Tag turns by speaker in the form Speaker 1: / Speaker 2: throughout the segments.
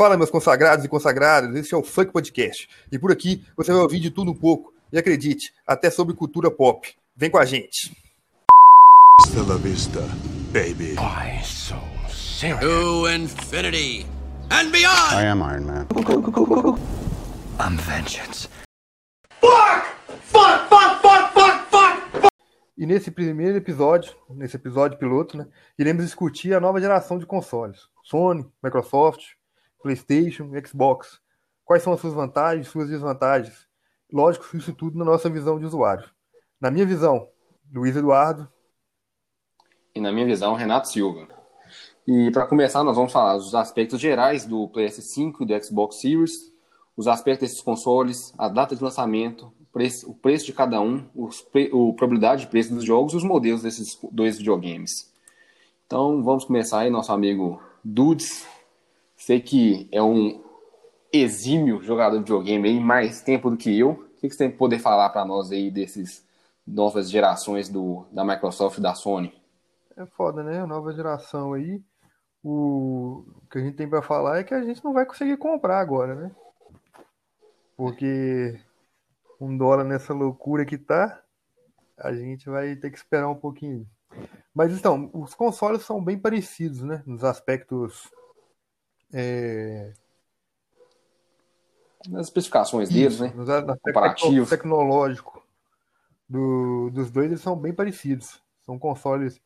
Speaker 1: Fala, meus consagrados e consagradas, esse é o Funk Podcast. E por aqui você vai ouvir de tudo um pouco. E acredite, até sobre cultura pop. Vem com a gente.
Speaker 2: Hasta la vista, baby.
Speaker 3: Why so serious?
Speaker 4: To infinity and beyond!
Speaker 5: I am Iron Man.
Speaker 3: I'm vengeance.
Speaker 1: E nesse primeiro episódio, nesse episódio piloto, né, iremos discutir a nova geração de consoles. Sony, Microsoft, PlayStation, Xbox. Quais são as suas vantagens, suas desvantagens? Lógico, isso tudo na nossa visão de usuário. Na minha visão, Luiz Eduardo.
Speaker 6: E na minha visão, Renato Silva. E para começar, nós vamos falar dos aspectos gerais do PS5 e do Xbox Series, os aspectos desses consoles, a data de lançamento, o preço de cada um, os, o probabilidade de preço dos jogos e os modelos desses dois videogames. Então vamos começar aí, nosso amigo Dudes. Sei que é um exímio jogador de videogame aí, mais tempo do que eu. O que você tem que poder falar para nós aí desses novas gerações do, da Microsoft e da Sony?
Speaker 1: É foda, né? Nova geração aí. O que a gente tem para falar é que a gente não vai conseguir comprar agora, né? Porque um dólar nessa loucura que tá, a gente vai ter que esperar um pouquinho. Mas então, os consoles são bem parecidos, né? Nos aspectos. É...
Speaker 6: Nas especificações deles,
Speaker 1: Isso,
Speaker 6: né?
Speaker 1: Nos aspectos
Speaker 6: Comparativos.
Speaker 1: tecnológicos do, dos dois, eles são bem parecidos. São consoles.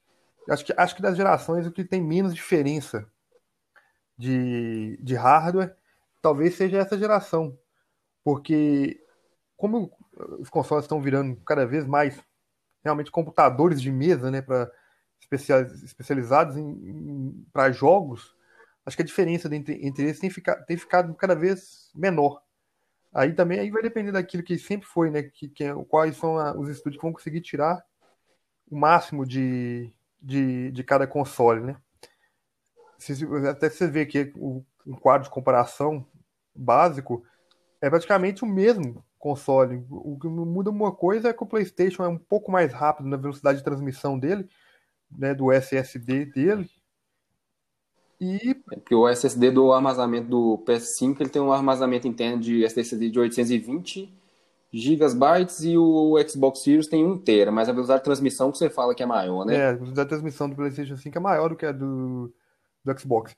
Speaker 1: Acho que, acho que das gerações o que tem menos diferença de, de hardware talvez seja essa geração. Porque como os consoles estão virando cada vez mais realmente computadores de mesa, né, para especializados em, para jogos, acho que a diferença entre, entre eles tem, fica, tem ficado cada vez menor. Aí também aí vai depender daquilo que sempre foi, né, que, que é- quais são a- os estúdios que vão conseguir tirar o máximo de, de, de cada console, né? Se- até você vê que o, um quadro de comparação básico é praticamente o mesmo console. O que muda uma coisa é que o PlayStation é um pouco mais rápido na velocidade de transmissão dele, né, do SSD dele. E
Speaker 6: É porque o SSD do armazenamento do PS5 ele tem um armazenamento interno de SSD de 820 gigabytes e o Xbox Series tem 1 tera, mas a velocidade de transmissão que você fala que é maior, né?
Speaker 1: é, a velocidade de transmissão do PlayStation 5 é maior do que a do, do Xbox.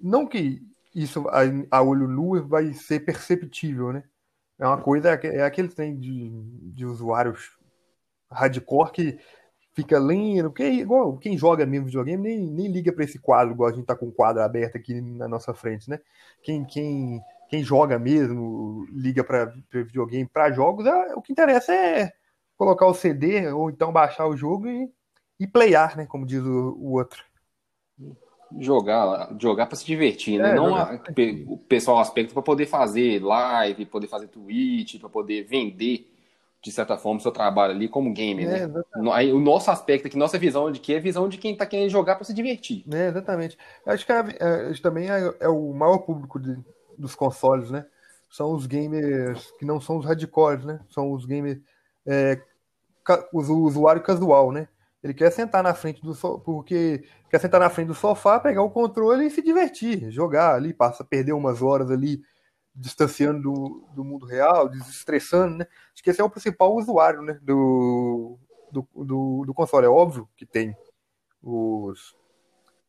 Speaker 1: Não que isso a, olho nu vai ser perceptível, né? É uma coisa, é aquele trem de, de usuários hardcore que fica lendo, porque é igual quem joga mesmo videogame nem, nem liga para esse quadro, igual a gente tá com o quadro aberto aqui na nossa frente, né? Quem, quem, quem joga mesmo, liga para videogame, para jogos, é, o que interessa é colocar o CD ou então baixar o jogo e, e playar, né? Como diz o, o outro.
Speaker 6: Jogar, jogar para se divertir, né?
Speaker 1: É,
Speaker 6: Não a- o pessoal aspecto para poder fazer live, poder fazer Twitch, para poder vender de certa forma o seu trabalho ali como gamer,
Speaker 1: É,
Speaker 6: né? Aí, o nosso aspecto aqui, nossa visão de que é a visão de quem tá querendo jogar para se divertir.
Speaker 1: É, exatamente. Acho que a- é, isso também é, é o maior público de- dos consoles, né? São os gamers que não são os hardcores, né? São os gamers, é, os- o usuário casual, né? Ele quer sentar na frente do sofá, porque quer sentar na frente do sofá, pegar o controle e se divertir, jogar ali, passa, perder umas horas ali distanciando do, do mundo real, desestressando, né? Acho que esse é o principal usuário, né? Do, do, do, do console. É óbvio que tem os,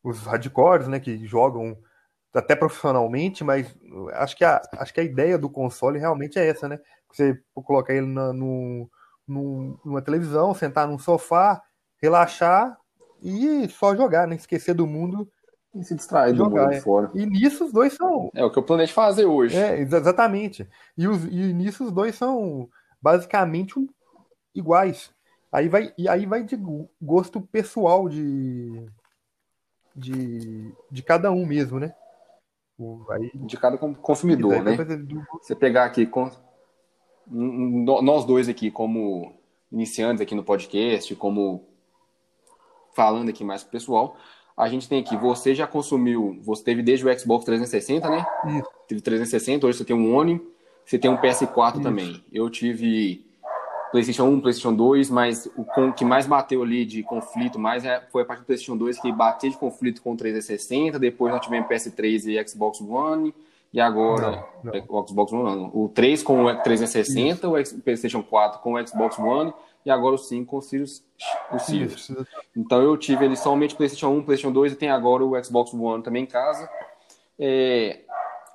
Speaker 1: os hardcores, né, que jogam até profissionalmente, mas acho que a, acho que a ideia do console realmente é essa, né? Você colocar ele na, no, num- numa televisão, sentar num sofá, relaxar e só jogar, né? Esquecer do mundo.
Speaker 6: E se distrair do
Speaker 1: Jogar,
Speaker 6: mundo
Speaker 1: é.
Speaker 6: fora.
Speaker 1: E nisso os dois são.
Speaker 6: É o que eu planejo fazer hoje.
Speaker 1: É, exa- exatamente. E, os, e nisso os dois são basicamente um- iguais. Aí vai, e aí vai de go- gosto pessoal de, de, de cada um mesmo, né? Aí,
Speaker 6: De cada consumidor, né?
Speaker 1: do-
Speaker 6: Você pegar aqui, com- nós dois aqui, como iniciantes aqui no podcast, como falando aqui mais pro pessoal, a gente tem aqui, você já consumiu, você teve desde o Xbox 360, né?
Speaker 1: Isso.
Speaker 6: Teve 360, hoje você tem um One, você tem um PS4
Speaker 1: Isso.
Speaker 6: também. Eu tive PlayStation 1, PlayStation 2, mas o com- que mais bateu ali de conflito mais é- foi a partir do PlayStation 2 que bateu de conflito com o 360, depois nós tivemos PS3 e Xbox One, e agora
Speaker 1: Não, não.
Speaker 6: o Xbox One, não. o 3 com o 360, o X- o PlayStation 4 com o Xbox One e agora o 5 com o Series, o.
Speaker 1: Isso.
Speaker 6: Então eu tive ele somente PlayStation 1, PlayStation 2 e tem agora o Xbox One também em casa. É,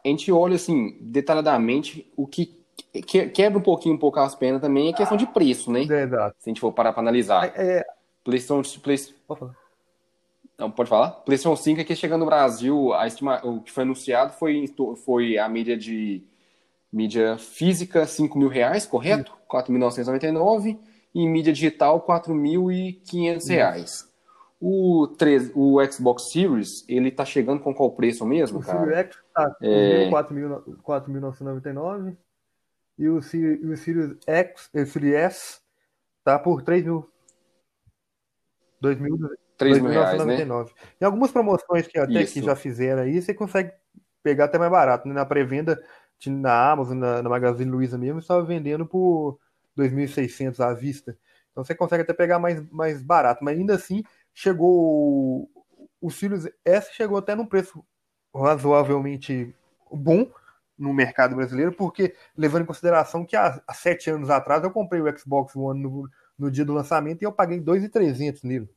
Speaker 6: a gente olha assim, detalhadamente, o que que- quebra um pouquinho um pouco as penas também é questão de preço, né?
Speaker 1: É, exato.
Speaker 6: Se a gente for parar para analisar.
Speaker 1: É,
Speaker 6: PlayStation, Play,
Speaker 1: pode falar.
Speaker 6: não, pode falar? PlayStation 5 aqui chegando no Brasil, a estima, o que foi anunciado foi, foi a mídia de mídia física 5 mil reais, correto? 4.999 e mídia digital 4.500 reais. O, 3, o Xbox Series, ele tá chegando com qual preço mesmo,
Speaker 1: O
Speaker 6: cara?
Speaker 1: Series X tá
Speaker 6: É.
Speaker 1: 4.999 e o Sirius, o Sirius X, o Sirius S tá por 3 mil. 2.000
Speaker 6: 3 mil reais, né?
Speaker 1: 2.999. Tem algumas promoções que até
Speaker 6: Isso.
Speaker 1: que já fizeram aí, você consegue pegar até mais barato. né? Na pré-venda, na Amazon, na, na Magazine Luiza mesmo, estava vendendo por 2.600 à vista. Então você consegue até pegar mais, mais barato. Mas ainda assim, chegou. o- Sirius S chegou até num preço razoavelmente bom no mercado brasileiro, porque levando em consideração que há, há sete anos atrás eu comprei o Xbox One no, no dia do lançamento e eu paguei 2.300 nele.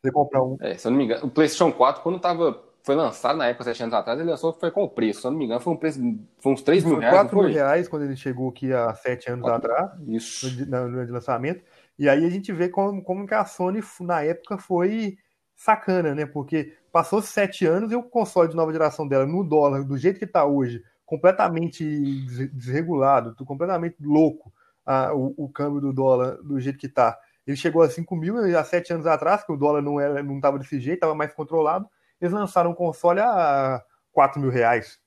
Speaker 1: Você comprar um.
Speaker 6: É, se eu não me engano, o PlayStation 4, quando tava, foi lançado na época, 7 anos atrás, ele lançou foi com o preço. Se eu não me engano, foi um preço, foi uns 3 mil
Speaker 1: Foi
Speaker 6: reais, não
Speaker 1: 4 mil reais quando ele chegou aqui há sete anos
Speaker 6: Quatro-
Speaker 1: atrás, no
Speaker 6: Isso.
Speaker 1: no de lançamento. E aí a gente vê como, como que a Sony, na época, foi sacana, né? Porque passou sete anos e o console de nova geração dela, no dólar, do jeito que está hoje, completamente des- desregulado, completamente louco, ah, o, o câmbio do dólar do jeito que está. Ele chegou a 5 mil há sete anos atrás, que o dólar não era, não estava desse jeito, estava mais controlado. Eles lançaram um console a 4 mil reais.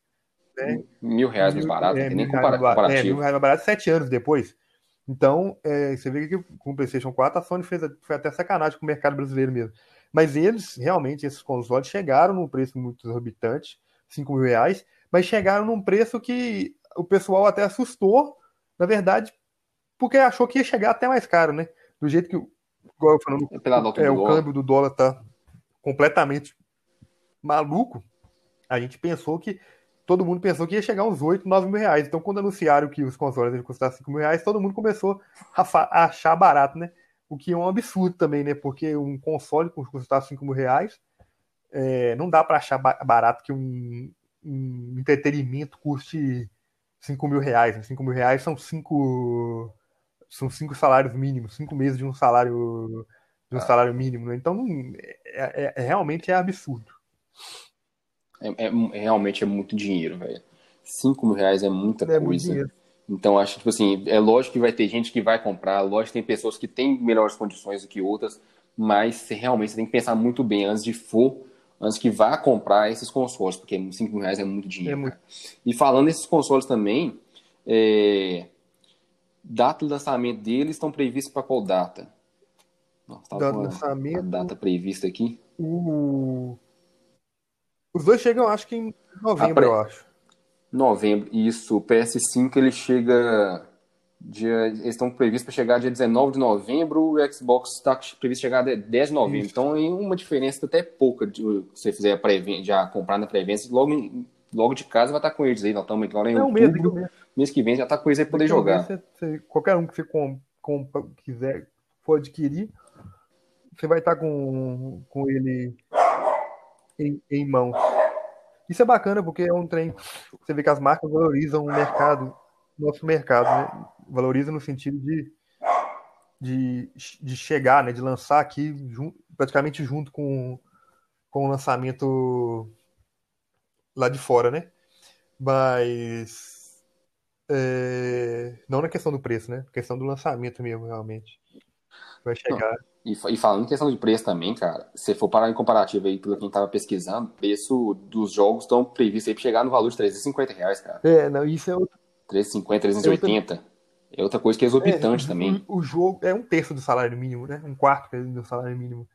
Speaker 6: Mil reais mais barato,
Speaker 1: É,
Speaker 6: nem compara-
Speaker 1: barato. É,
Speaker 6: comparativo.
Speaker 1: mil reais mais barato sete anos depois. Então, é, você vê que com o PlayStation 4 a Sony fez foi até sacanagem com o mercado brasileiro mesmo. Mas eles, realmente, esses consoles chegaram num preço muito exorbitante, 5 mil reais, mas chegaram num preço que o pessoal até assustou, na verdade, porque achou que ia chegar até mais caro, né? Do jeito que, o- igual eu falando,
Speaker 6: É
Speaker 1: é, o
Speaker 6: dólar.
Speaker 1: câmbio do dólar tá completamente maluco, a gente pensou que. Todo mundo pensou que ia chegar uns 8, 9 mil reais. Então, quando anunciaram que os consoles iam custar 5 mil reais, todo mundo começou a, achar barato, né? O que é um absurdo também, né? Porque um console que custar 5 mil reais, é, não dá para achar ba- barato que um, um entretenimento custe 5 mil reais. né? 5 mil reais são 5 são cinco salários mínimos, 5 meses de um salário de um salário mínimo, né? Então, é, é- é- realmente é absurdo.
Speaker 6: É, é- realmente é muito dinheiro, velho. 5 mil reais é muita
Speaker 1: É
Speaker 6: coisa. Então, acho que, tipo assim, é lógico que vai ter gente que vai comprar, lógico que tem pessoas que têm melhores condições do que outras, mas você, realmente você tem que pensar muito bem antes de for, antes que vá comprar esses consoles, porque 5 mil reais é muito dinheiro.
Speaker 1: É muito.
Speaker 6: E falando desses consoles também, é, data de lançamento deles estão previstos para qual data? Nossa,
Speaker 1: Data de lançamento.
Speaker 6: a data prevista aqui.
Speaker 1: O- Os dois chegam, acho que em novembro, eu acho.
Speaker 6: Novembro, isso. O PS5 ele chega. Dia, eles estão previstos para chegar dia 19 de novembro, o Xbox está previsto chegar dia 10 de novembro.
Speaker 1: Isso.
Speaker 6: Então, em uma diferença até pouca de se você fizer a pré já comprar na pré-venda, logo, em- logo de casa vai estar com eles aí. Nós estamos agora em
Speaker 1: mês,
Speaker 6: outubro,
Speaker 1: um mês.
Speaker 6: que vem já está com eles aí para poder jogar.
Speaker 1: você- você- qualquer um que você com- compra- quiser, for adquirir, você vai estar com, com ele em, em mãos. Isso é bacana porque é um trem. Você vê que as marcas valorizam o mercado, nosso mercado, né? Valoriza no sentido de, de, de chegar, né? De lançar aqui praticamente junto com, com o lançamento lá de fora, né? Mas é, não na questão do preço, né? Na questão do lançamento mesmo, realmente. Vai chegar.
Speaker 6: E, e falando em questão de preço também, cara, se for parar em comparativo aí, pelo quem estava pesquisando, o preço dos jogos estão previstos aí para chegar no valor de 350 reais, cara.
Speaker 1: É, não, isso é outro.
Speaker 6: 350, 380. É outra coisa que é exorbitante
Speaker 1: é,
Speaker 6: também.
Speaker 1: O, o jogo é um terço do salário mínimo, né? Um quarto do salário mínimo.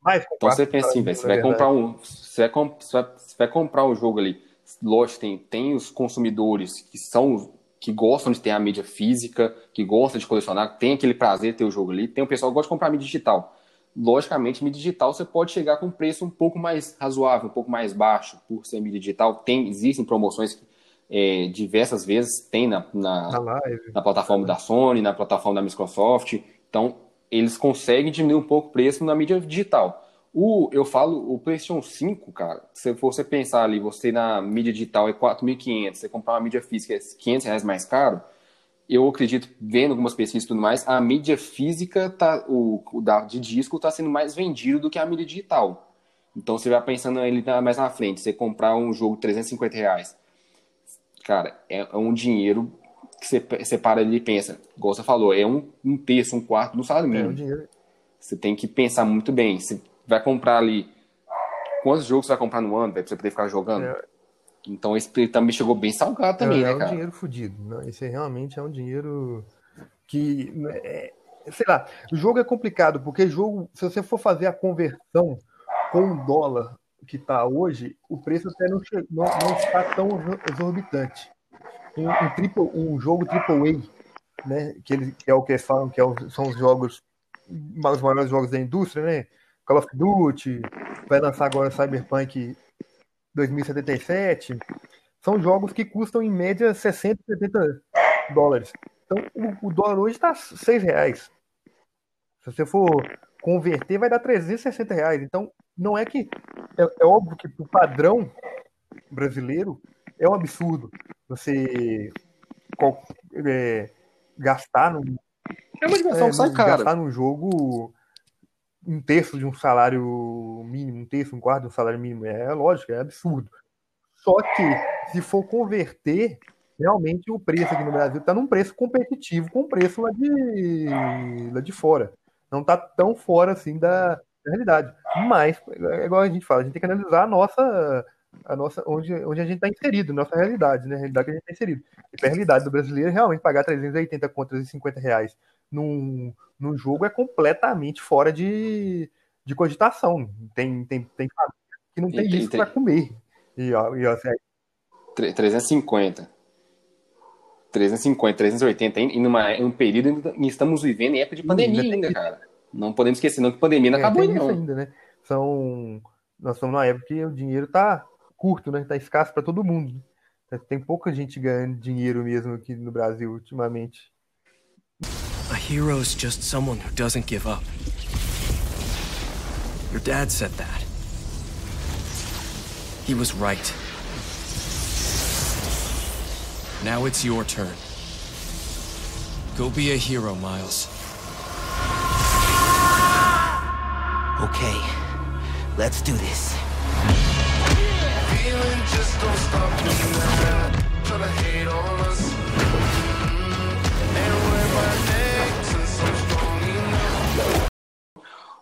Speaker 1: Mais que
Speaker 6: Então você pensa assim, velho, você vai comprar um. Você vai, com- você vai- você vai comprar um jogo ali. Lógico, tem, tem os consumidores que são. Que gostam de ter a mídia física, que gostam de colecionar, tem aquele prazer de ter o jogo ali. Tem o pessoal que gosta de comprar mídia digital. logicamente, mídia digital você pode chegar com um preço um pouco mais razoável, um pouco mais baixo, por ser mídia digital. Tem, existem promoções é, diversas vezes, tem na, na,
Speaker 1: Na
Speaker 6: na plataforma da Sony, na plataforma da Microsoft. Então, eles conseguem diminuir um pouco o preço na mídia digital. O, eu falo, o PlayStation 5, cara, se você pensar ali, você na mídia digital é 4.500, você comprar uma mídia física é 500 reais mais caro, eu acredito, vendo algumas pesquisas e tudo mais, a mídia física, tá, o, o da, de disco está sendo mais vendido do que a mídia digital. Então, você vai pensando ele mais na frente, você comprar um jogo de 350 reais, cara, é, é um dinheiro que você, você para ali e pensa, igual você falou, é um, um terço, um quarto do salário
Speaker 1: É,
Speaker 6: mínimo.
Speaker 1: o dinheiro.
Speaker 6: Você tem que pensar muito bem. Você vai comprar ali. Quantos jogos você vai comprar no ano, velho, pra você poder ficar jogando?
Speaker 1: É.
Speaker 6: Então esse também chegou bem salgado também,
Speaker 1: é,
Speaker 6: né,
Speaker 1: é um
Speaker 6: cara?
Speaker 1: dinheiro fudido. Não, esse realmente é um dinheiro que. é, sei lá, o jogo é complicado, porque jogo, se você for fazer a conversão com o dólar que está hoje, o preço até não, não, não está tão exorbitante. Um, um, triple, um jogo AAA, né, que, eles, que é o que eles falam que é os- são os jogos, os maiores jogos da indústria, né? Call of Duty, vai lançar agora Cyberpunk 2077. São jogos que custam em média 60, 70 dólares. Então o, o dólar hoje está 6 reais. Se você for converter, vai dar 360 reais. Então não é que. É, é óbvio que o padrão brasileiro é um absurdo. Você é, gastar num,
Speaker 6: É uma diversão
Speaker 1: é,
Speaker 6: que sai cara.
Speaker 1: gastar num jogo um terço de um salário mínimo, um terço, um quarto de um salário mínimo. É lógico, é absurdo. Só que, se for converter, realmente o preço aqui no Brasil está num preço competitivo com o preço lá de, lá de fora. Não está tão fora assim da, da realidade. Mas, é igual a gente fala, a gente tem que analisar a nossa. A nossa onde, onde a gente está inserido, nossa realidade, né? A realidade que a gente está inserido. E a realidade do brasileiro é realmente pagar 380 contas e 50 reais num, num jogo é completamente fora de, de cogitação. Tem, tem, tem família que não tem
Speaker 6: tem-
Speaker 1: isso para comer. E, ó, e ó, assim,
Speaker 6: Tre- 350. 350, 380, em, em, uma, em um período em que estamos vivendo em época de pandemia
Speaker 1: ainda
Speaker 6: ainda, cara. Não podemos esquecer, não, que a pandemia não
Speaker 1: é,
Speaker 6: acabou ainda, não.
Speaker 1: ainda, né? São, nós estamos numa época que o dinheiro tá curto, né? Tá escasso para todo mundo. né? Tem pouca gente ganhando dinheiro mesmo aqui no Brasil ultimamente.
Speaker 5: A hero's just someone who doesn't give up. Your dad said that. He was right. Now it's your turn. Go be a hero, Miles.
Speaker 7: Okay, let's do this.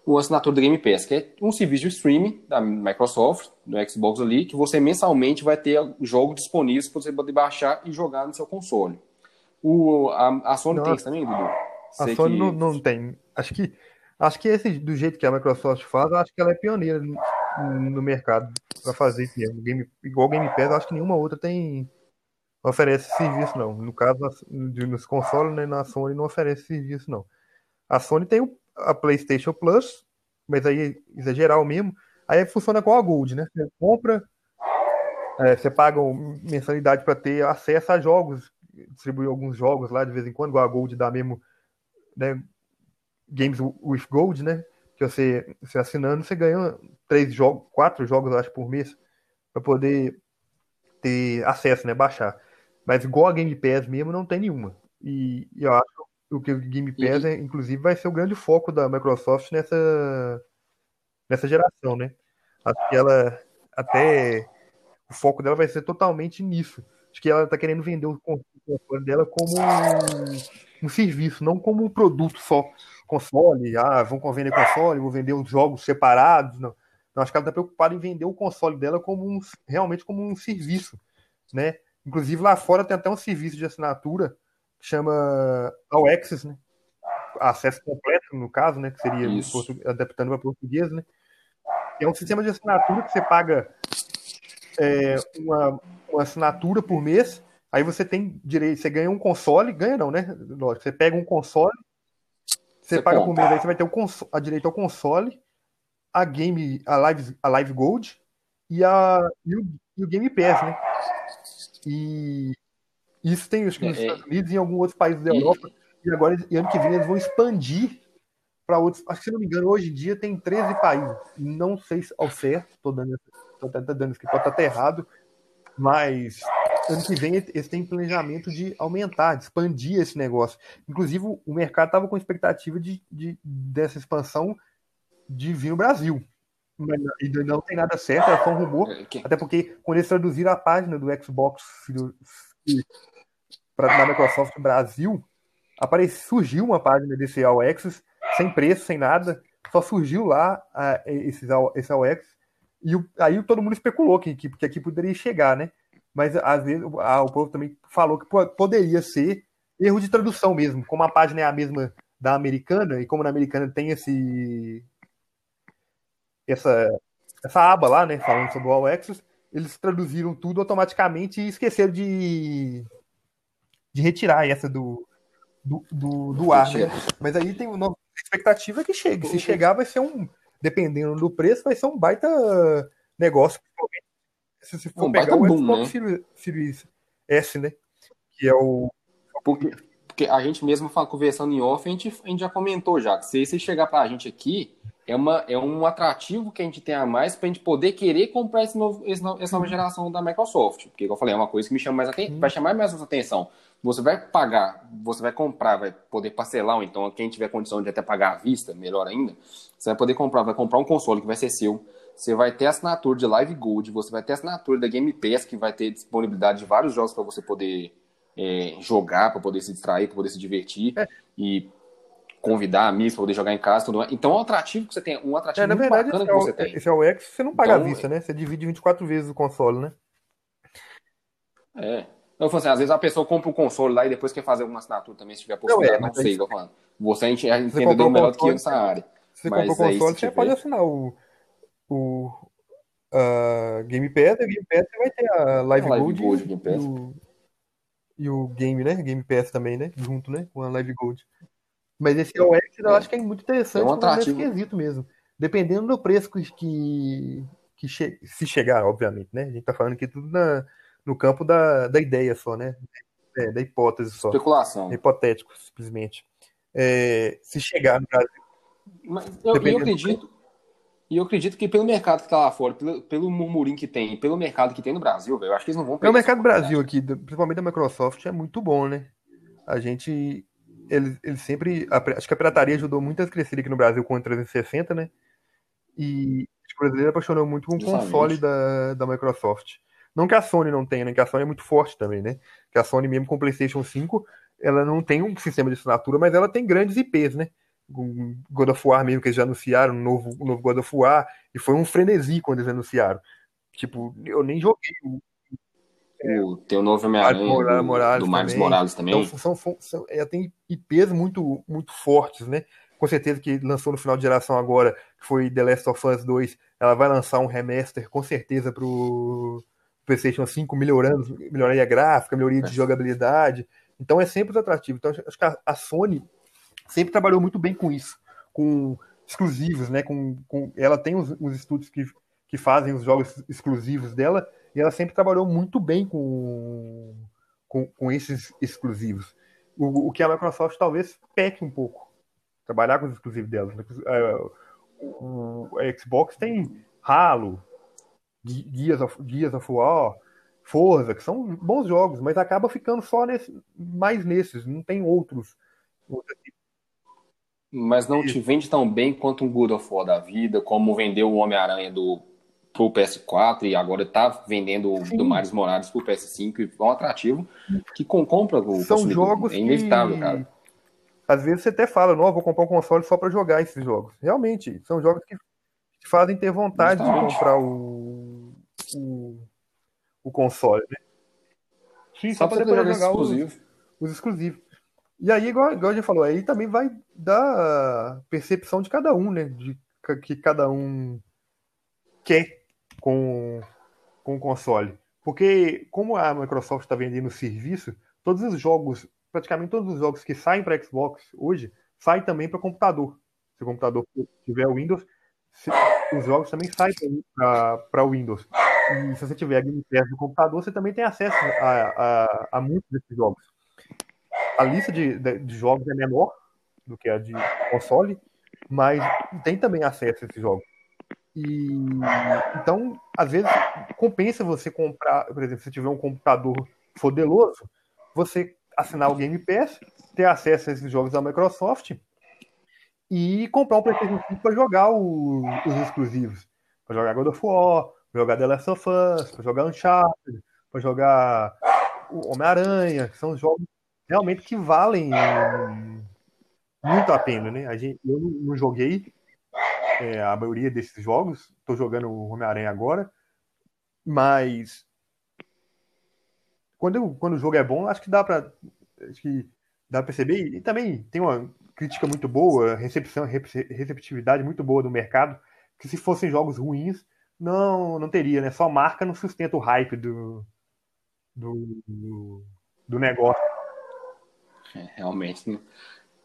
Speaker 6: O assinatura do Game Pass, que é um serviço de streaming da Microsoft, do Xbox ali, que você mensalmente vai ter jogos disponíveis para você poder baixar e jogar no seu console. O, a, a Sony tem isso também, Dudu?
Speaker 1: A
Speaker 6: Sei
Speaker 1: Sony
Speaker 6: que-
Speaker 1: não, não tem. Acho que, acho que esse, do jeito que a Microsoft faz, acho que ela é pioneira no, mercado para fazer isso. Game, igual Game Pass, acho que nenhuma outra tem oferece serviço, não. No caso, de- nos consoles, né, na Sony não oferece serviço, não. A Sony tem a PlayStation Plus, mas aí isso é geral mesmo. Aí funciona com a Gold, né? Você compra, é, você paga mensalidade para ter acesso a jogos, distribui alguns jogos lá de vez em quando, igual a Gold dá mesmo né, Games with Gold, né? Que você, você assinando, você ganha três jogos, quatro jogos, eu acho, por mês, para poder ter acesso, né? Baixar. Mas igual a Game Pass mesmo, não tem nenhuma. E, e eu acho que o que o Game Pass, é, inclusive, vai ser o grande foco da Microsoft nessa, nessa geração, né? Acho que ela até o foco dela vai ser totalmente nisso. Acho que ela tá querendo vender o console dela como um, um serviço, não como um produto só. Console, ah, vão vender console, vou vender os jogos separados. Não. Não, acho que ela tá preocupada em vender o console dela como um, realmente como um serviço, né? Inclusive lá fora tem até um serviço de assinatura que chama All Access, né? Acesso completo, no caso, né? Que seria adaptando para português, né? É um sistema de assinatura que você paga é, uma, uma assinatura por mês, aí você tem direito, você ganha um console, ganha não, né? Lógico, você pega um console Você,
Speaker 6: Você
Speaker 1: paga por
Speaker 6: compra.
Speaker 1: mês, aí você vai ter o conso- a direito ao console, a Game, a Live, a Live Gold e, a, e, o, e o Game Pass, né? E isso tem acho que nos
Speaker 6: É, é.
Speaker 1: Estados Unidos e em alguns outros países da Europa. E agora, e ano que vem, eles vão expandir para outros. Acho que, se não me engano, hoje em dia tem 13 países. Não sei se ao certo, tô dando, tô até dando isso aqui, pode estar até errado, mas ano que vem eles têm planejamento de aumentar, de expandir esse negócio. Inclusive, o mercado estava com expectativa de, de- dessa expansão de vir no Brasil. Mas ainda não tem nada certo, é só um rumor.
Speaker 6: É,
Speaker 1: Até porque quando eles traduziram a página do Xbox para da Microsoft Brasil, aparece, surgiu uma página desse All Access, sem preço, sem nada, só surgiu lá ah, esses esse All Access, e aí todo mundo especulou que, que, que aqui poderia chegar, né? Mas às vezes ah, o povo também falou que po- poderia ser erro de tradução mesmo, como a página é a mesma da americana, e como na americana tem esse essa, essa aba lá, né, falando sobre o All Access, eles traduziram tudo automaticamente e esqueceram de, de retirar essa do, do, do, do ar, né? Mas aí tem uma expectativa que chegue. Se chegar, vai ser um, dependendo do preço, vai ser um baita negócio. Se você for
Speaker 6: Um
Speaker 1: pegar o Xbox
Speaker 6: né?
Speaker 1: Series, Series S, né? Que é o.
Speaker 6: Porque, porque a gente mesmo fala, conversando em off, a gente, a gente já comentou já, que se você chegar pra gente aqui, é, uma, é um atrativo que a gente tem a mais pra gente poder querer comprar esse novo, esse essa nova geração da Microsoft. Porque, como eu falei, é uma coisa que me chama mais aten vai chamar mais atenção. Você vai pagar, você vai comprar, vai poder parcelar, ou então quem tiver condição de até pagar à vista, melhor ainda, você vai poder comprar, vai comprar um console que vai ser seu. Você vai ter assinatura de Live Gold, você vai ter assinatura da Game Pass, que vai ter disponibilidade de vários jogos para você poder é, jogar, para poder se distrair, para poder se divertir e convidar amigos para poder jogar em casa. Tudo mais. Então é um atrativo que você tem, um atrativo
Speaker 1: É, na verdade,
Speaker 6: bacana
Speaker 1: esse
Speaker 6: que
Speaker 1: é,
Speaker 6: você
Speaker 1: o,
Speaker 6: tem.
Speaker 1: esse é o X, você não paga
Speaker 6: Então,
Speaker 1: à vista, né? Você divide 24 vezes o console, né?
Speaker 6: É. Eu falo assim, às vezes a pessoa compra o console lá e depois quer fazer alguma assinatura também, se tiver
Speaker 1: é,
Speaker 6: possibilidade, não,
Speaker 1: mas
Speaker 6: sei,
Speaker 1: aí-
Speaker 6: igual falando. Você a gente é entendedor
Speaker 1: o
Speaker 6: melhor do que eu nessa área.
Speaker 1: Se você
Speaker 6: Mas
Speaker 1: comprou o console, você
Speaker 6: tiver-
Speaker 1: pode assinar o, o a Game Pass, a Game Pass você vai ter a Live,
Speaker 6: A Live
Speaker 1: Gold,
Speaker 6: Gold,
Speaker 1: e,
Speaker 6: Game Pass.
Speaker 1: o, e o Game, né? Game Pass também, né? Junto, né? Com a Live Gold. Mas esse é o X eu
Speaker 6: É.
Speaker 1: acho que é muito interessante
Speaker 6: É um
Speaker 1: desse
Speaker 6: atrativo.
Speaker 1: quesito mesmo. Dependendo do preço que, que, che- se chegar, obviamente, né? A gente tá falando aqui tudo na, no campo da, da ideia só, né? É, da hipótese só.
Speaker 6: Especulação.
Speaker 1: É hipotético, simplesmente. É, se chegar no Brasil.
Speaker 6: Mas eu, e eu acredito. E eu acredito que pelo mercado que tá lá fora, pelo, pelo murmurinho que tem, pelo mercado que tem no Brasil, velho, eu acho que eles não vão
Speaker 1: É,
Speaker 6: pegar
Speaker 1: o mercado Brasil aqui, principalmente da Microsoft, é muito bom, né? A gente. Eles, eles sempre. acho que a pirataria ajudou muito a crescer aqui no Brasil com o 360, né? E o brasileiro apaixonou muito com o console da, da Microsoft. Não que a Sony não tenha, né? Que a Sony é muito forte também, né? Que a Sony, mesmo com o PlayStation 5, ela não tem um sistema de assinatura, mas ela tem grandes IPs, né? O God of War mesmo, que eles já anunciaram, um novo, um novo God of War, e foi um frenesi quando eles anunciaram. Tipo, eu nem joguei o
Speaker 6: O, tem o novo Homem-Aranha do,
Speaker 1: Morales
Speaker 6: do Miles. Morales também.
Speaker 1: Então, são, são, são- ela tem IPs muito, muito fortes, né? Com certeza que lançou no final de geração agora, que foi The Last of Us 2, ela vai lançar um remaster, com certeza, pro PlayStation 5, melhorando, melhoraria gráfica, melhoria de jogabilidade. Então é sempre atrativo. Então acho que a, a Sony sempre trabalhou muito bem com isso, com exclusivos, né? Com, com, ela tem os, os estúdios que, que fazem os jogos exclusivos dela, e ela sempre trabalhou muito bem com, com, com esses exclusivos. O, o que a Microsoft talvez peque um pouco. Trabalhar com os exclusivos dela. É, O, a Xbox tem Halo, Ge- Gears of, Gears of War, Forza, que são bons jogos, mas acaba ficando só nesse, mais nesses, não tem outros
Speaker 6: Mas não te vende tão bem quanto um God of War da vida, como vendeu o Homem-Aranha do pro PS4 e agora tá vendendo o
Speaker 1: Sim.
Speaker 6: do Miles Morales pro PS5 e é um atrativo que com, compra o
Speaker 1: São jogos
Speaker 6: É inevitável,
Speaker 1: que
Speaker 6: cara.
Speaker 1: às vezes você até fala, não, vou comprar um console só para jogar esses jogos. Realmente, são jogos que te fazem ter vontade de
Speaker 6: Justamente.
Speaker 1: comprar o, o, o console, né? Sim,
Speaker 6: Só
Speaker 1: só
Speaker 6: pra
Speaker 1: para
Speaker 6: você
Speaker 1: poder
Speaker 6: jogar
Speaker 1: jogar os,
Speaker 6: exclusivo.
Speaker 1: os exclusivos. E aí, igual, igual a gente falou, aí também vai da percepção de cada um, né? De que cada um quer com, com o console. Porque, como a Microsoft está vendendo serviço, todos os jogos, praticamente todos os jogos que saem para Xbox hoje, sai também para computador. Se o computador tiver Windows, se, os jogos também saem para Windows. E se você tiver Game Pass no computador, você também tem acesso a, a, a muitos desses jogos. A lista de, de, de, jogos é menor do que a de console, mas tem também acesso a esses jogos. E então, às vezes, compensa você comprar, por exemplo, se tiver um computador foderoso, você assinar o Game Pass, ter acesso a esses jogos da Microsoft e comprar um PlayStation 5 para jogar o, os exclusivos. Para jogar God of War, para jogar The Last of Us, para jogar Uncharted, para jogar Homem-Aranha, que são jogos realmente que valem muito a pena, né? A gente, eu não joguei é, a maioria desses jogos, estou jogando o Homem-Aranha agora, mas quando, quando o jogo é bom, acho que dá para acho que dá para perceber e também tem uma crítica muito boa, recepção, receptividade muito boa do mercado, que se fossem jogos ruins, não não teria, né? Só marca não sustenta o hype do do, do negócio.
Speaker 6: É, realmente,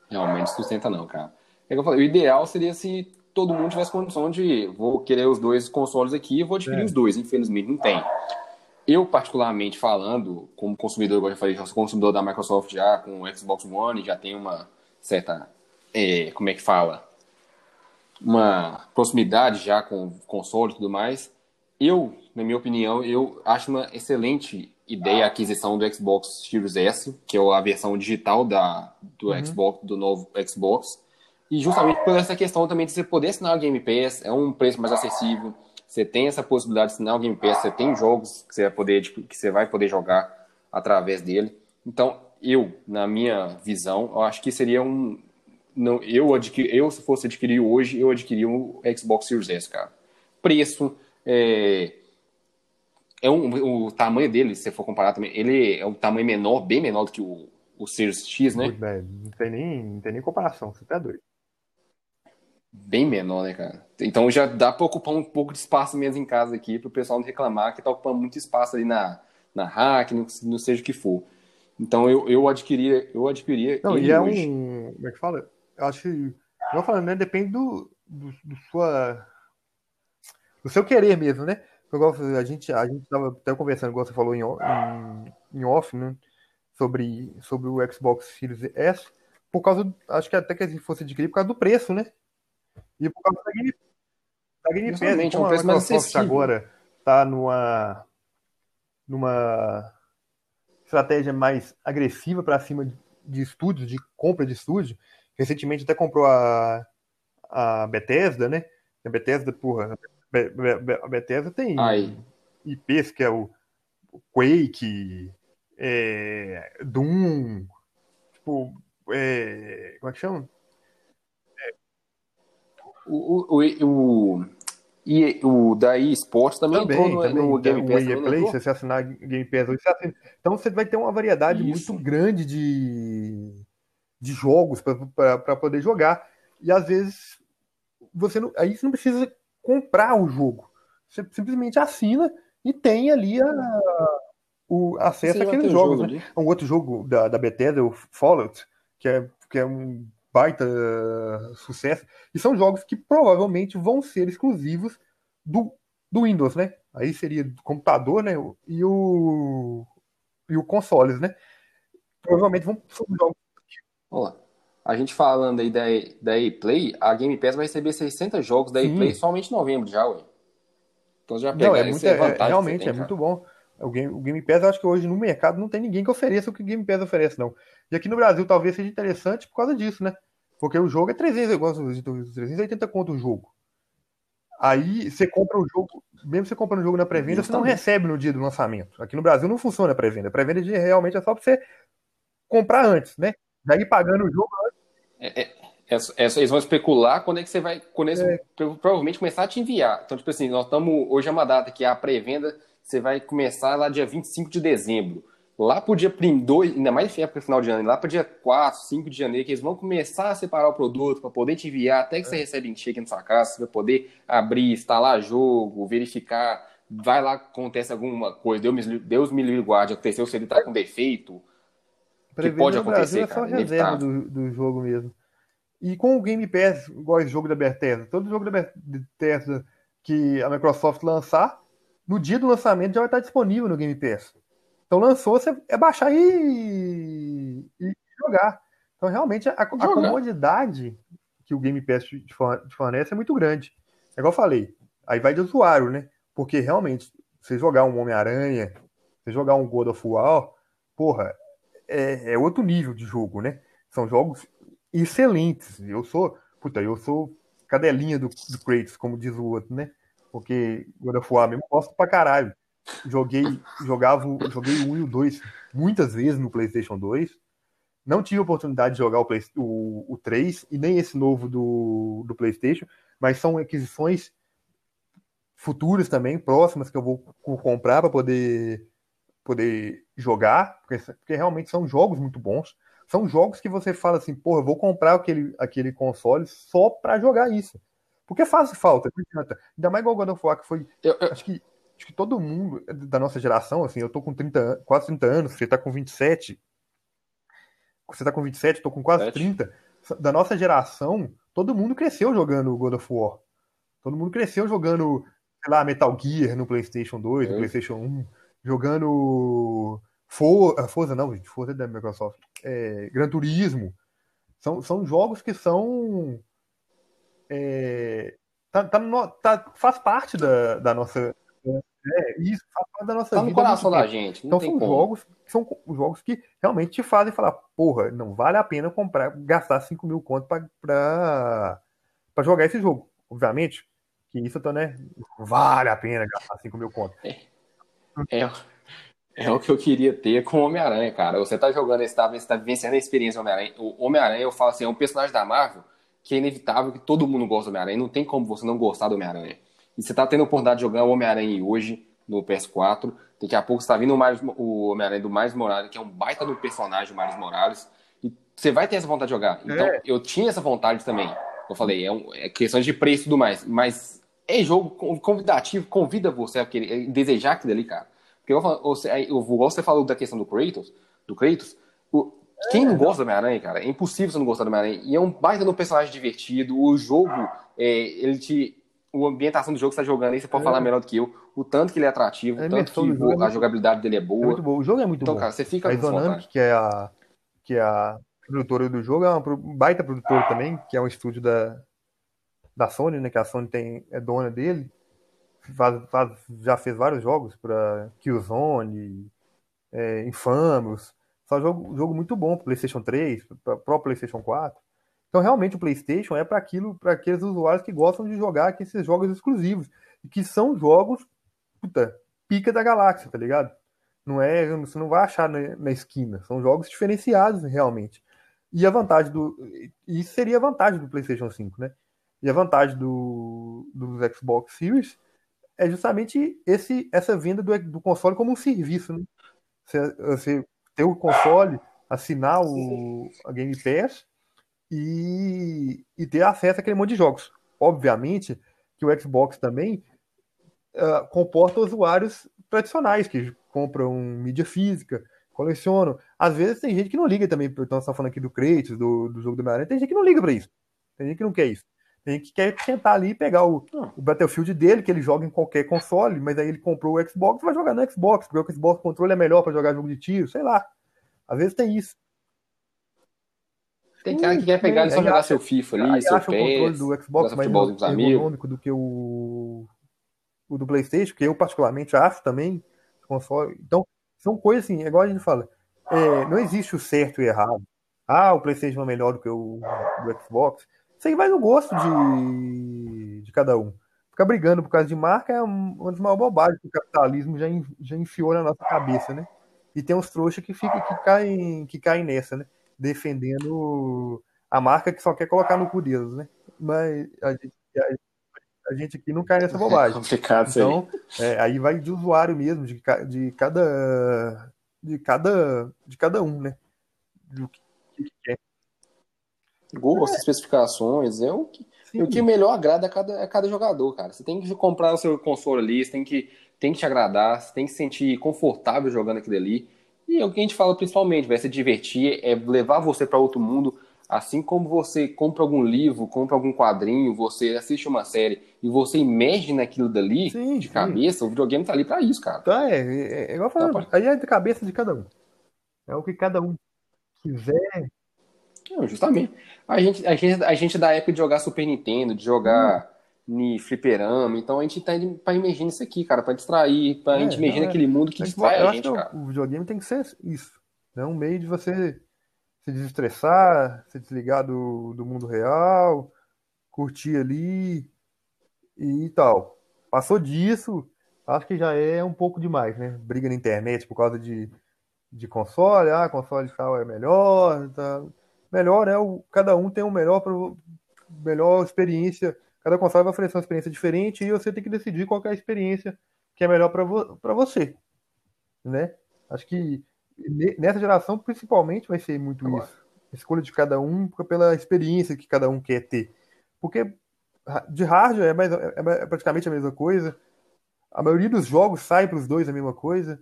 Speaker 6: realmente sustenta não, cara. É que eu falei, o ideal seria se todo mundo tivesse condição de vou querer os dois consoles aqui e vou adquirir é. os dois. Infelizmente, não tem. Eu, particularmente falando, como consumidor, como eu já falei, já sou consumidor da Microsoft já com o Xbox One, já tenho uma certa, é, como é que fala? Uma proximidade já com o console e tudo mais. Eu, na minha opinião, eu acho uma excelente ideia a aquisição do Xbox Series S, que é a versão digital da, do uhum. Xbox, do novo Xbox. E justamente por essa questão também de você poder assinar o Game Pass, é um preço mais acessível. Você tem essa possibilidade de assinar o Game Pass, você tem jogos que você vai poder, tipo, que você vai poder jogar através dele. Então, eu, na minha visão, eu acho que seria um. Não, eu, adquir, eu, se fosse adquirir hoje, eu adquiria o Xbox Series S, cara. Preço, é, é um, o tamanho dele, se você for comparar também, ele é um tamanho menor, bem menor do que o, o Series X, né?
Speaker 1: Não tem nem, não tem nem comparação, você tá doido
Speaker 6: bem menor, né, cara? Então já dá para ocupar um pouco de espaço mesmo em casa aqui, para o pessoal não reclamar que tá ocupando muito espaço ali na, na rack, não, não seja o que for. Então eu, eu adquiria, eu adquiria.
Speaker 1: Não, e é hoje. um. Como é que fala? Eu acho que. Eu falando, né? Depende do, do, do, sua. Do seu querer mesmo, né? A gente, a gente tava até conversando, igual você falou em, em, em off, né? Sobre, sobre o Xbox Series S. Por causa. Acho que até que se fosse adquirir por causa do preço, né? E por causa da Game, da Game Pass,
Speaker 6: como um a Microsoft
Speaker 1: agora está numa, numa estratégia mais agressiva para cima de, de estúdios, de compra de estúdio. Recentemente até comprou a, a Bethesda, né? A Bethesda, porra, a Bethesda tem
Speaker 6: Ai.
Speaker 1: IPs que é o Quake, é, Doom, tipo, é, como é que chama?
Speaker 6: O, o, o, e o da eSports também,
Speaker 1: também
Speaker 6: entrou no,
Speaker 1: também,
Speaker 6: no Game Pass.
Speaker 1: O EA Play, se você assinar Game Pass, então você vai ter uma variedade Isso. muito grande de, de jogos para poder jogar. E às vezes você não, aí você não precisa comprar o jogo. Você simplesmente assina e tem ali a, o acesso àqueles jogos. Jogo né? Um outro jogo da, da Bethesda, o Fallout, que é, que é um baita uh, sucesso. E são jogos que provavelmente vão ser exclusivos do, do Windows, né? Aí seria do computador, né? E o, e o consoles, né? Provavelmente vão ser jogos.
Speaker 6: Olá. A gente falando aí da, da E-Play, a Game Pass vai receber 600 jogos da E-Play somente em novembro já, ué. Então já pega
Speaker 1: Não, é, muito, é, realmente, tem, é muito bom. O Game, o Game Pass, eu acho que hoje no mercado não tem ninguém que ofereça o que o Game Pass oferece, não. E aqui no Brasil talvez seja interessante por causa disso, né? Porque o jogo é 300, 380 conto o jogo. Aí você compra o jogo, mesmo você comprando o jogo na pré-venda, você não recebe no dia do lançamento. Aqui no Brasil não funciona a pré-venda. A pré-venda realmente é só para você comprar antes, né? Daí pagando o jogo.
Speaker 6: É, é, é, eles vão especular quando é que você vai. Quando eles é. provavelmente começar a te enviar. Então, tipo assim, nós estamos. Hoje é uma data que é a pré-venda, você vai começar lá dia 25 de dezembro lá pro dia 2, ainda mais época final de ano, lá pro dia 4, 5 de janeiro, que eles vão começar a separar o produto para poder te enviar até que você é. recebe em cheque na sua casa, você vai poder abrir, instalar jogo, verificar, vai lá, acontece alguma coisa, Deus me, Deus me livre guarde, aconteceu se ele tá com defeito, que pode acontecer,
Speaker 1: Brasil é só reserva do, do jogo mesmo. E com o Game Pass, igual esse jogo da Bethesda, todo jogo da Bethesda que a Microsoft lançar, no dia do lançamento já vai estar disponível no Game Pass. Então lançou, você é baixar e, e jogar. Então realmente a, a comodidade que o Game Pass te fornece é muito grande. É igual eu falei, aí vai de usuário, né? Porque realmente, você jogar um Homem-Aranha, você jogar um God of War, porra, é, é, outro nível de jogo, né? São jogos excelentes. Eu sou, puta, eu sou cadelinha do, do Kratos, como diz o outro, né? Porque God of War mesmo gosto pra caralho. Joguei, jogava, joguei o 1 e o 2 muitas vezes no PlayStation 2. Não tive oportunidade de jogar o, Play, o, o 3 e nem esse novo do, do PlayStation, mas são aquisições futuras também, próximas, que eu vou comprar para poder, poder jogar, porque, porque, realmente são jogos muito bons. São jogos que você fala assim, porra, eu vou comprar aquele, aquele console só para jogar isso. Porque faz falta, não adianta. Ainda mais igual o God of War, que foi. Eu, eu... Acho, que, acho que todo mundo da nossa geração, assim, eu tô com 30, quase 30 anos, você tá com 27. Você tá com 27, eu tô com quase 7. 30. Da nossa geração, todo mundo cresceu jogando God of War. Todo mundo cresceu jogando, sei lá, Metal Gear no PlayStation 2, é. no PlayStation 1, jogando For... Ah, Forza, não, gente, Forza é da Microsoft. É, Gran Turismo. São, são jogos que são. É, tá, tá, no, tá, faz parte da, da nossa é, isso faz parte da nossa
Speaker 6: tá
Speaker 1: vida.
Speaker 6: no coração da gente.
Speaker 1: então são como. jogos são jogos que realmente te fazem falar, porra, não vale a pena comprar, gastar 5 mil conto pra, pra, pra jogar esse jogo. Obviamente, que isso tô, né? Vale a pena gastar 5 mil conto.
Speaker 6: É, é, é, o que eu queria ter com o Homem-Aranha, cara. Você tá jogando, você tá, você tá vivenciando a experiência do Homem-Aranha. O Homem-Aranha, eu falo assim, é um personagem da Marvel que é inevitável que todo mundo gosta do Homem-Aranha. Não tem como você não gostar do Homem-Aranha. E você tá tendo a oportunidade de jogar o Homem-Aranha hoje no PS4. Daqui a pouco está vindo o, o Homem-Aranha do Mais Morales, que é um baita do personagem, o Miles Morales. E você vai ter essa vontade de jogar. Então, é. eu tinha essa vontade também. Eu falei, é, um, é questão de preço e tudo mais. Mas é jogo convidativo, convida você a querer, a desejar aquilo ali, cara. Porque eu, eu, você falou da questão do Kratos, do Kratos. O, quem é, não gosta do Homem-Aranha, cara? É impossível você não gostar do Homem-Aranha. E é um baita do personagem divertido. O jogo, é, ele te a ambientação do jogo que você está jogando aí, você pode é. falar melhor do que eu. O tanto que ele é atrativo, o tanto que o, a jogabilidade dele é boa. É
Speaker 1: muito bom. O jogo é muito
Speaker 6: então,
Speaker 1: bom.
Speaker 6: Então, cara, você fica
Speaker 1: a Dynamic, que é a, que é a produtora do jogo, é uma baita produtora também, que é um estúdio da, da Sony, né? Que a Sony tem, é dona dele. Faz, faz, já fez vários jogos para Killzone, é, Infamous. Só jogo, jogo muito bom para PlayStation 3, para PlayStation 4. Então, realmente, o PlayStation é para aquilo, para aqueles usuários que gostam de jogar esses jogos exclusivos, que são jogos, puta, pica da galáxia, tá ligado? Não é, você não vai achar na, na esquina, são jogos diferenciados realmente. E a vantagem do. Isso seria a vantagem do PlayStation 5, né? E a vantagem do, do Xbox Series é justamente esse, essa venda do, do console como um serviço, né? Você, você ter o console, assinar o, a Game Pass e, e ter acesso àquele monte de jogos. Obviamente que o Xbox também uh, comporta usuários tradicionais que compram mídia física, colecionam. Às vezes tem gente que não liga também, então você tá falando aqui do Kratos, do, do jogo do Homem-Aranha, tem gente que não liga para isso. Tem gente que não quer isso. Tem que quer sentar ali e pegar o, ah. o, Battlefield dele, que ele joga em qualquer console, mas aí ele comprou o Xbox e vai jogar no Xbox, porque o Xbox controle é melhor para jogar jogo de tiro, sei lá. Às vezes tem isso.
Speaker 6: Tem cara que quer pegar e só jogar seu FIFA ali, seu
Speaker 1: acha PES, o controle do Xbox mais econômico do que o, o do PlayStation, que eu particularmente acho também. Console. Então, são coisas assim, é igual a gente fala. É, não existe o certo e errado. Ah, o PlayStation é melhor do que o do Xbox. Isso aí vai no gosto de, de cada um. Ficar brigando por causa de marca é uma das maiores bobagens que o capitalismo já, já enfiou na nossa cabeça, né? E tem uns trouxas que, fica, que, caem, que caem nessa, né? defendendo a marca que só quer colocar no cu deles, né? Mas a gente, a, a gente aqui não cai nessa bobagem.
Speaker 6: É complicado
Speaker 1: então, é, aí vai de usuário mesmo, de, de cada de cada de cada um, né? Do que.
Speaker 6: Gosto, é. especificações, é o que, o que melhor agrada a cada, a cada jogador, cara. Você tem que comprar o seu console ali, você tem que, tem que te agradar, você tem que se sentir confortável jogando aquilo ali. E é o que a gente fala principalmente, vai se divertir, é levar você para outro mundo. Assim como você compra algum livro, compra algum quadrinho, você assiste uma série e você emerge naquilo dali
Speaker 1: Sim,
Speaker 6: de
Speaker 1: sim.
Speaker 6: cabeça, o videogame tá ali pra isso, cara.
Speaker 1: Tá, é, é, é igual falando,
Speaker 6: pode-
Speaker 1: aí é da cabeça de cada um. É o que cada um quiser.
Speaker 6: Não, justamente. A gente, a gente, a gente é da época de jogar Super Nintendo, de jogar ni fliperama, então a gente tá indo pra imergir nisso aqui, cara, pra distrair, pra
Speaker 1: É,
Speaker 6: gente imergir
Speaker 1: é.
Speaker 6: naquele mundo que
Speaker 1: Mas,
Speaker 6: distrai
Speaker 1: eu
Speaker 6: a gente, cara.
Speaker 1: o, videogame tem que ser isso. É um meio de você se desestressar, se desligar do, do mundo real, curtir ali e tal. Passou disso, acho que já é um pouco demais, né? Briga na internet por causa de, de console, ah, console tal é melhor, tá. Melhor é o cada um tem um melhor melhor experiência, cada console vai oferecer uma experiência diferente e você tem que decidir qual é a experiência que é melhor para vo você, né? Acho que ne- nessa geração principalmente vai ser muito
Speaker 6: Agora.
Speaker 1: isso. Escolha de cada um pela experiência que cada um quer ter. Porque de hardware é, mais, é, é praticamente a mesma coisa. A maioria dos jogos sai para os dois a mesma coisa.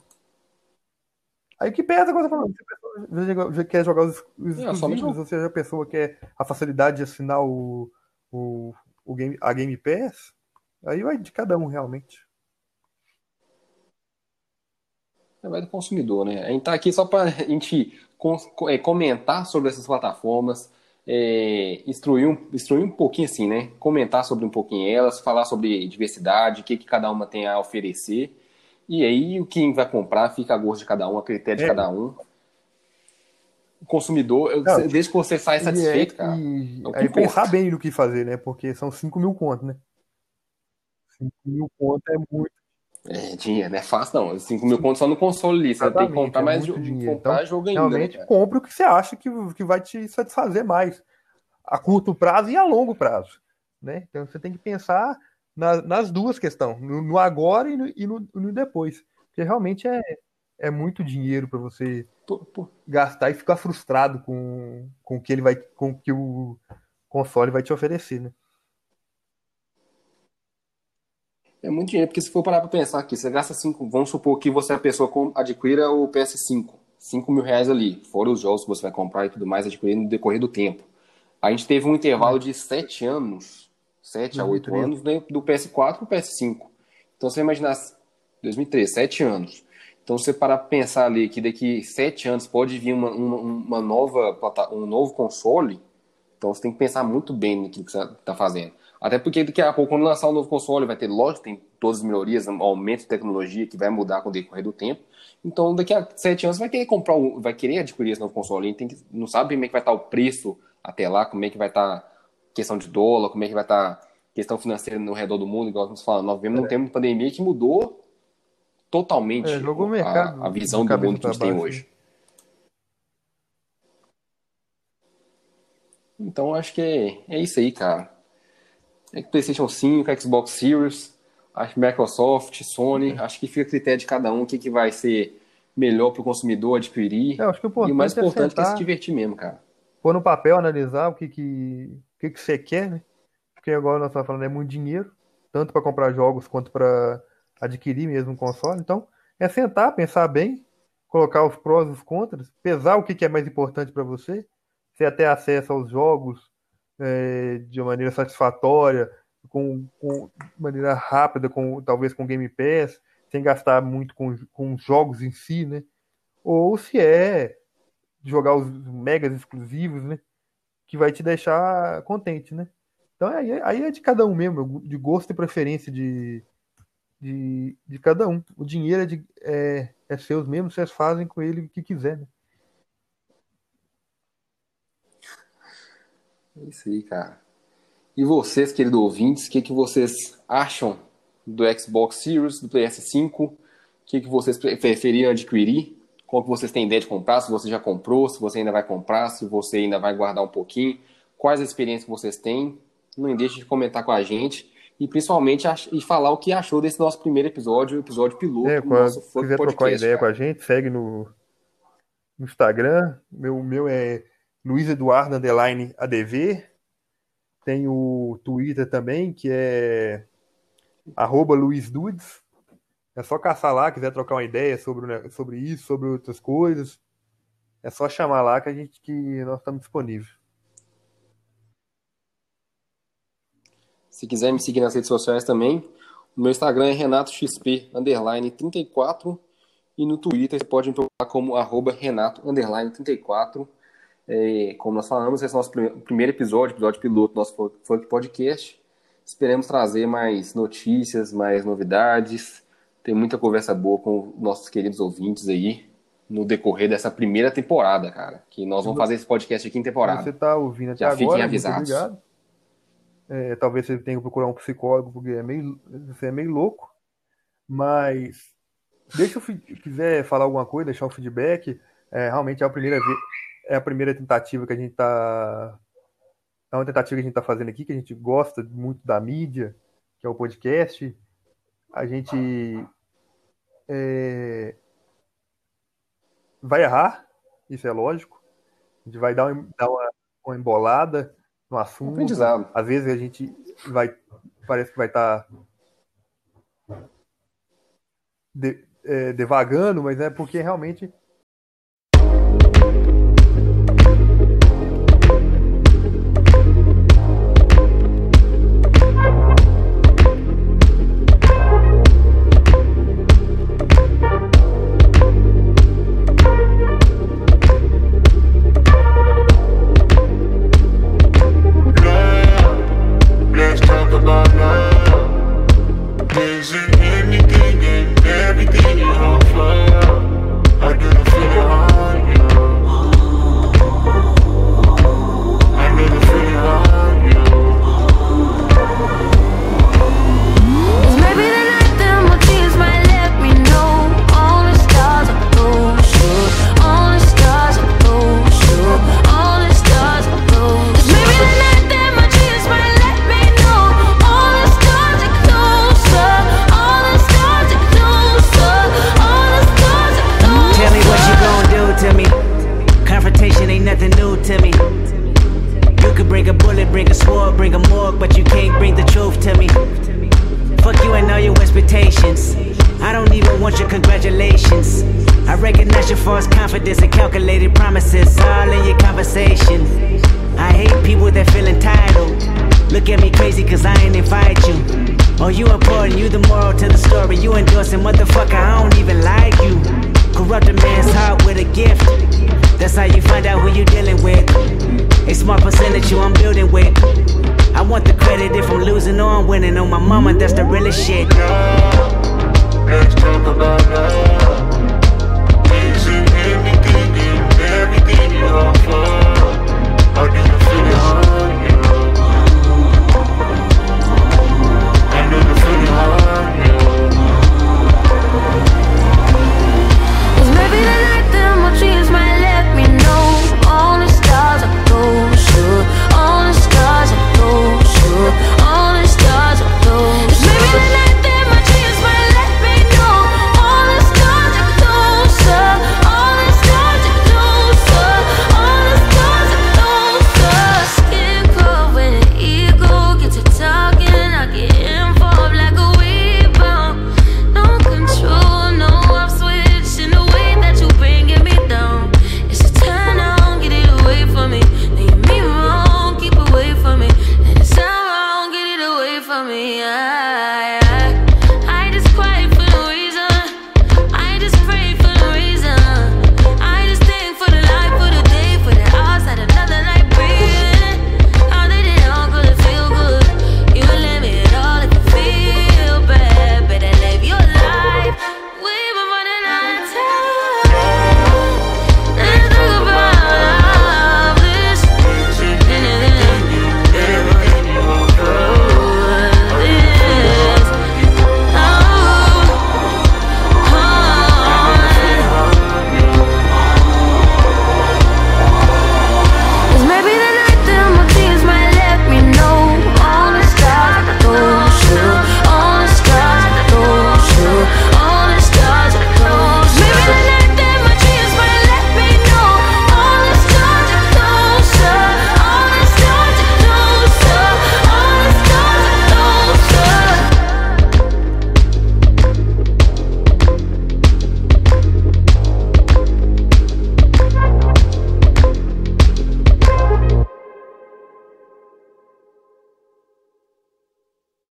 Speaker 1: Aí que pesa agora falando, se a pessoa quer jogar os, os
Speaker 6: É,
Speaker 1: exclusivos, ou seja, a pessoa quer a facilidade de assinar o, o, o game, a Game Pass, aí vai de cada um realmente.
Speaker 6: É, Vai do consumidor, né? A gente tá aqui só pra gente com- é, comentar sobre essas plataformas, é, instruir, um, instruir um pouquinho assim, né? Comentar sobre um pouquinho elas, falar sobre diversidade, o que, que cada uma tem a oferecer. E aí, o que vai comprar fica a gosto de cada um, a critério de
Speaker 1: É.
Speaker 6: cada um. O consumidor, eu-
Speaker 1: Não,
Speaker 6: desde que você sai satisfeito,
Speaker 1: e,
Speaker 6: cara.
Speaker 1: e-
Speaker 6: é
Speaker 1: aí
Speaker 6: pensa.
Speaker 1: pensar bem no que fazer, né? Porque são 5 mil contos, né? 5 mil contos é muito.
Speaker 6: É, dinheiro, não é fácil não. 5 mil contos só no console ali. Você tem que comprar
Speaker 1: é
Speaker 6: mais
Speaker 1: dinheiro.
Speaker 6: comprar
Speaker 1: Então,
Speaker 6: jogo ainda, né,
Speaker 1: Realmente,
Speaker 6: cara?
Speaker 1: compre o que você acha que, que vai te satisfazer mais a curto prazo e a longo prazo, né? Então você tem que pensar na- nas duas questões, no, no agora e no, e no- no depois, porque realmente é, é muito dinheiro para você gastar e ficar frustrado com, com o que ele vai, com o que o console vai te oferecer, né?
Speaker 6: É muito dinheiro, porque se for parar pra pensar aqui, você gasta 5, vamos supor que você, a pessoa com- adquira o PS5, 5 mil reais ali, fora os jogos que você vai comprar e tudo mais, adquirir no decorrer do tempo. A gente teve um intervalo de 7 anos, 7 a 8
Speaker 1: 2013.
Speaker 6: anos, né, do PS4 pro PS5. Então, você imaginar, 2003, 7 anos. Então, você parar pra pensar ali que daqui 7 anos pode vir uma, uma, uma nova, um novo console, então você tem que pensar muito bem naquilo que você está fazendo. Até porque daqui a pouco, quando lançar um novo console, vai ter, lógico, tem todas as melhorias, um aumento de tecnologia que vai mudar com o decorrer do tempo. Então, daqui a sete anos, você vai querer comprar, um- vai querer adquirir esse novo console. E tem que, não sabe como é que vai estar o preço até lá, como é que vai estar questão de dólar, como é que vai estar questão financeira no redor do mundo, igual nós falamos. Nós vivemos num tempo de pandemia que mudou totalmente
Speaker 1: É,
Speaker 6: a-
Speaker 1: mercado
Speaker 6: a, visão do mundo que a gente tem hoje. Então acho que é, é isso aí, cara. É que PlayStation 5, Xbox Series, acho que Microsoft, Sony, acho que fica a critério de cada um o que, que vai ser melhor para o consumidor adquirir.
Speaker 1: É, acho que o
Speaker 6: e o mais
Speaker 1: é
Speaker 6: importante é,
Speaker 1: sentar-
Speaker 6: se divertir mesmo, cara.
Speaker 1: pôr no papel, analisar o que que, que, que você quer, né? Porque agora nós estamos falando é muito dinheiro, tanto para comprar jogos quanto para adquirir mesmo um console. Então, é sentar, pensar bem, colocar os prós e os contras, pesar o que, que é mais importante para você, você ter acesso aos jogos é, de uma maneira satisfatória, com, com maneira rápida, com talvez com Game Pass, sem gastar muito com, com os jogos em si, né? Ou se é jogar os megas exclusivos, né? Que vai te deixar contente, né? Então aí, aí é de cada um mesmo, de gosto e preferência de, de, de cada um. O dinheiro é, de, é, é seus mesmo, vocês fazem com ele o que quiser, né?
Speaker 6: É isso aí, cara. E vocês, queridos ouvintes, o que, que vocês acham do Xbox Series, do PS5? O que, que vocês pre- preferiam adquirir? Qual que vocês têm ideia de comprar? Se você já comprou, se você ainda vai comprar, se você ainda vai guardar um pouquinho. Quais as experiências que vocês têm? Não deixe de comentar com a gente. E principalmente e falar o que achou desse nosso primeiro episódio, o episódio piloto
Speaker 1: É,
Speaker 6: do nosso Funk
Speaker 1: quiser trocar
Speaker 6: Podcast.
Speaker 1: ideia com
Speaker 6: cara.
Speaker 1: a gente, segue no, no Instagram. Meu, meu é Luiz Eduardo Underline ADV. Tem o Twitter também, que é arroba Luiz Dudes. É só caçar lá, quiser trocar uma ideia sobre, sobre isso, sobre outras coisas. É só chamar lá que a gente que nós estamos disponíveis.
Speaker 6: Se quiser me seguir nas redes sociais também, o meu Instagram é renatoxp, underline 34, e no Twitter você pode me procurar como arroba Renato34. É, como nós falamos, esse é o nosso primeiro episódio, episódio piloto do nosso Funk Podcast. Esperamos trazer mais notícias, mais novidades, ter muita conversa boa com nossos queridos ouvintes aí no decorrer dessa primeira temporada, cara. Que nós vamos fazer esse podcast aqui em temporada.
Speaker 1: Você está ouvindo até
Speaker 6: Já
Speaker 1: agora,
Speaker 6: fiquem avisados.
Speaker 1: É, talvez você tenha que procurar um psicólogo, porque é meio, você é meio louco. Mas deixa eu quiser falar alguma coisa, deixar um feedback. É, realmente é a primeira vez, é a primeira tentativa que a gente está é uma tentativa que a gente está fazendo aqui, que a gente gosta muito da mídia, que é o podcast. A gente é, vai errar, isso é lógico. A gente vai dar uma, dar uma, uma embolada no assunto.
Speaker 6: Aprendizado.
Speaker 1: Às vezes a gente vai, parece que vai estar de- é, devagando, mas é porque realmente
Speaker 7: you important, you the moral to the story. You endorsing, motherfucker, I don't even like you. Corrupt a man's heart with a gift. That's how you find out who you dealing with. A smart percentage you I'm building with. I want the credit if I'm losing or I'm winning. On my mama, that's the realest shit.
Speaker 2: Let's talk about love.